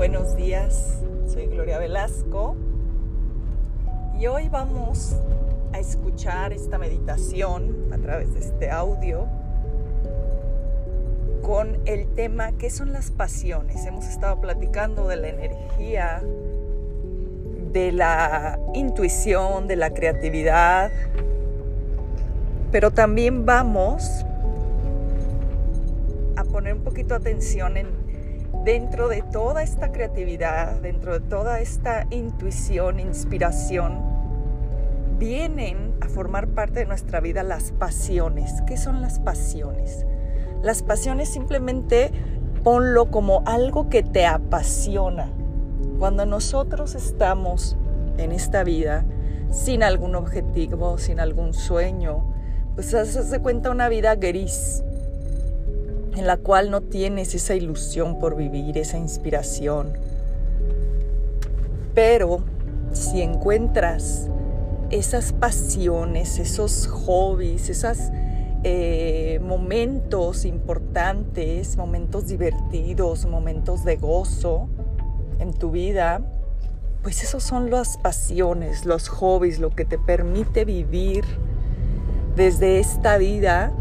buenos días. Soy Gloria Velasco y hoy vamos a escuchar esta meditación a través de este audio con el tema ¿qué son las pasiones? Hemos estado platicando de la energía, de la intuición, de la creatividad, pero también vamos a poner un poquito atención en dentro de toda esta creatividad, dentro de toda esta intuición, inspiración, vienen a formar parte de nuestra vida las pasiones. ¿Qué son las pasiones? Las pasiones simplemente ponlo como algo que te apasiona. Cuando nosotros estamos en esta vida sin algún objetivo, sin algún sueño, pues se cuenta una vida gris, en la cual no tienes esa ilusión por vivir, esa inspiración. Pero si encuentras esas pasiones, esos hobbies, esos eh, momentos importantes, momentos divertidos, momentos de gozo en tu vida, pues esos son las pasiones, los hobbies, lo que te permite vivir desde esta vida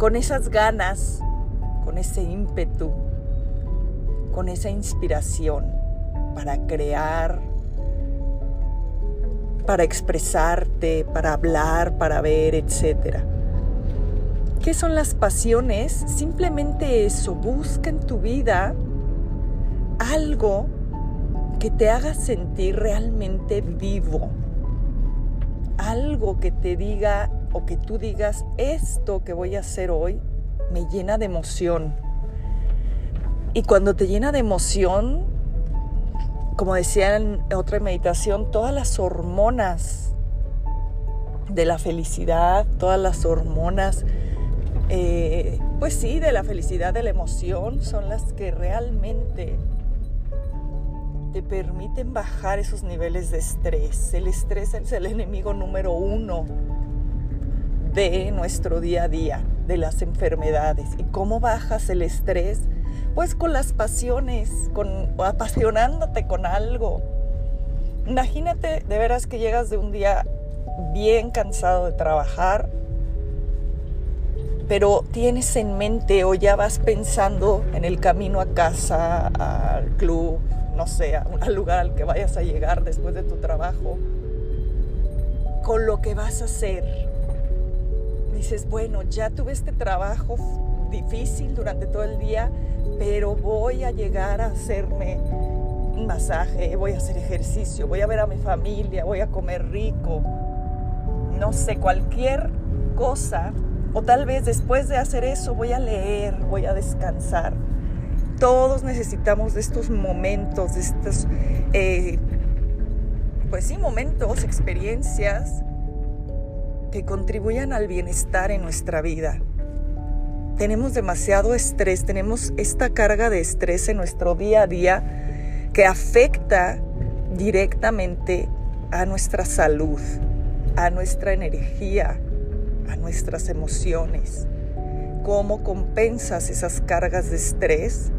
con esas ganas, con ese ímpetu, con esa inspiración para crear, para expresarte, para hablar, para ver, etc. ¿Qué son las pasiones? Simplemente eso, busca en tu vida algo que te haga sentir realmente vivo, algo que te diga o que tú digas, esto que voy a hacer hoy me llena de emoción. Y cuando te llena de emoción, como decía en otra meditación, todas las hormonas de la felicidad, todas las hormonas, eh, pues sí, de la felicidad, de la emoción, son las que realmente te permiten bajar esos niveles de estrés. El estrés es el enemigo número uno de nuestro día a día, de las enfermedades. ¿Y cómo bajas el estrés? Pues con las pasiones, con apasionándote con algo. Imagínate de veras que llegas de un día bien cansado de trabajar, pero tienes en mente o ya vas pensando en el camino a casa, al club, no sé, al lugar al que vayas a llegar después de tu trabajo, con lo que vas a hacer, dices, bueno, ya tuve este trabajo difícil durante todo el día, pero voy a llegar a hacerme un masaje, voy a hacer ejercicio, voy a ver a mi familia, voy a comer rico, no sé, cualquier cosa, o tal vez después de hacer eso voy a leer, voy a descansar. Todos necesitamos de estos momentos, de estos, eh, pues sí, momentos, experiencias que contribuyan al bienestar en nuestra vida. Tenemos demasiado estrés, tenemos esta carga de estrés en nuestro día a día que afecta directamente a nuestra salud, a nuestra energía, a nuestras emociones. ¿Cómo compensas esas cargas de estrés?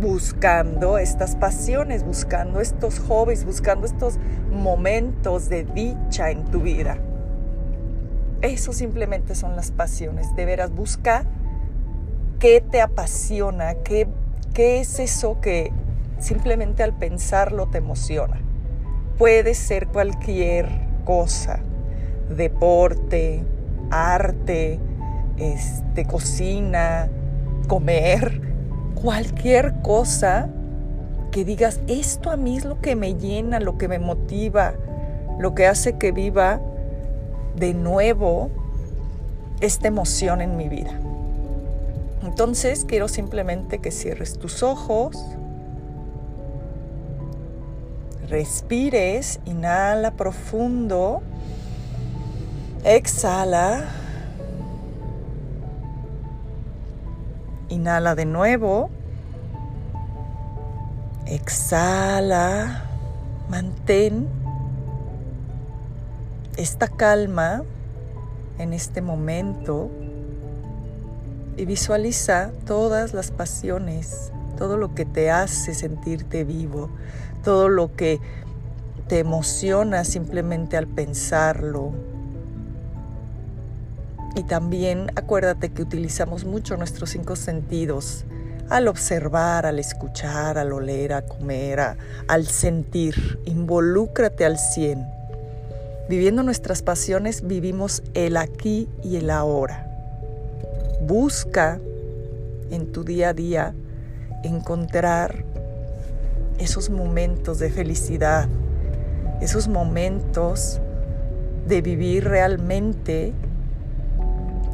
Buscando estas pasiones, buscando estos hobbies, buscando estos momentos de dicha en tu vida. Eso simplemente son las pasiones. De veras, busca qué te apasiona, qué, qué es eso que simplemente al pensarlo te emociona. Puede ser cualquier cosa, deporte, arte, este, cocina, comer, cualquier cosa que digas, esto a mí es lo que me llena, lo que me motiva, lo que hace que viva de nuevo esta emoción en mi vida. Entonces quiero simplemente que cierres tus ojos, respires, inhala profundo, exhala, inhala de nuevo, exhala, mantén esta calma en este momento y visualiza todas las pasiones todo lo que te hace sentirte vivo, todo lo que te emociona simplemente al pensarlo. Y también acuérdate que utilizamos mucho nuestros cinco sentidos al observar, al escuchar, al oler, a comer, al sentir. Involúcrate al cien. Viviendo nuestras pasiones vivimos el aquí y el ahora. Busca en tu día a día encontrar esos momentos de felicidad, esos momentos de vivir realmente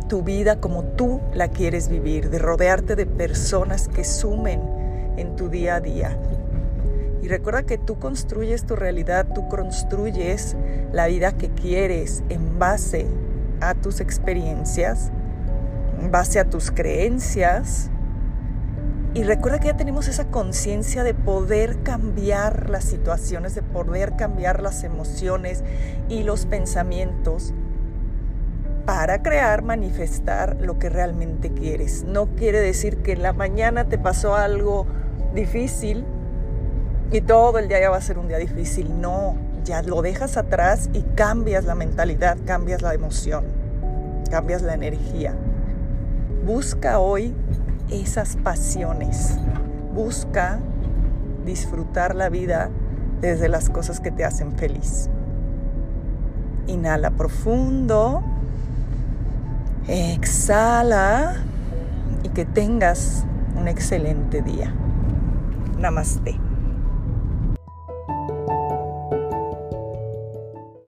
tu vida como tú la quieres vivir, de rodearte de personas que sumen en tu día a día. Y recuerda que tú construyes tu realidad, tú construyes la vida que quieres en base a tus experiencias, en base a tus creencias, y recuerda que ya tenemos esa conciencia de poder cambiar las situaciones, de poder cambiar las emociones y los pensamientos para crear, manifestar lo que realmente quieres. No quiere decir que en la mañana te pasó algo difícil y todo el día ya va a ser un día difícil. No, ya lo dejas atrás y cambias la mentalidad, cambias la emoción, cambias la energía. Busca hoy esas pasiones. Busca disfrutar la vida desde las cosas que te hacen feliz. Inhala profundo. Exhala y que tengas un excelente día. Namaste.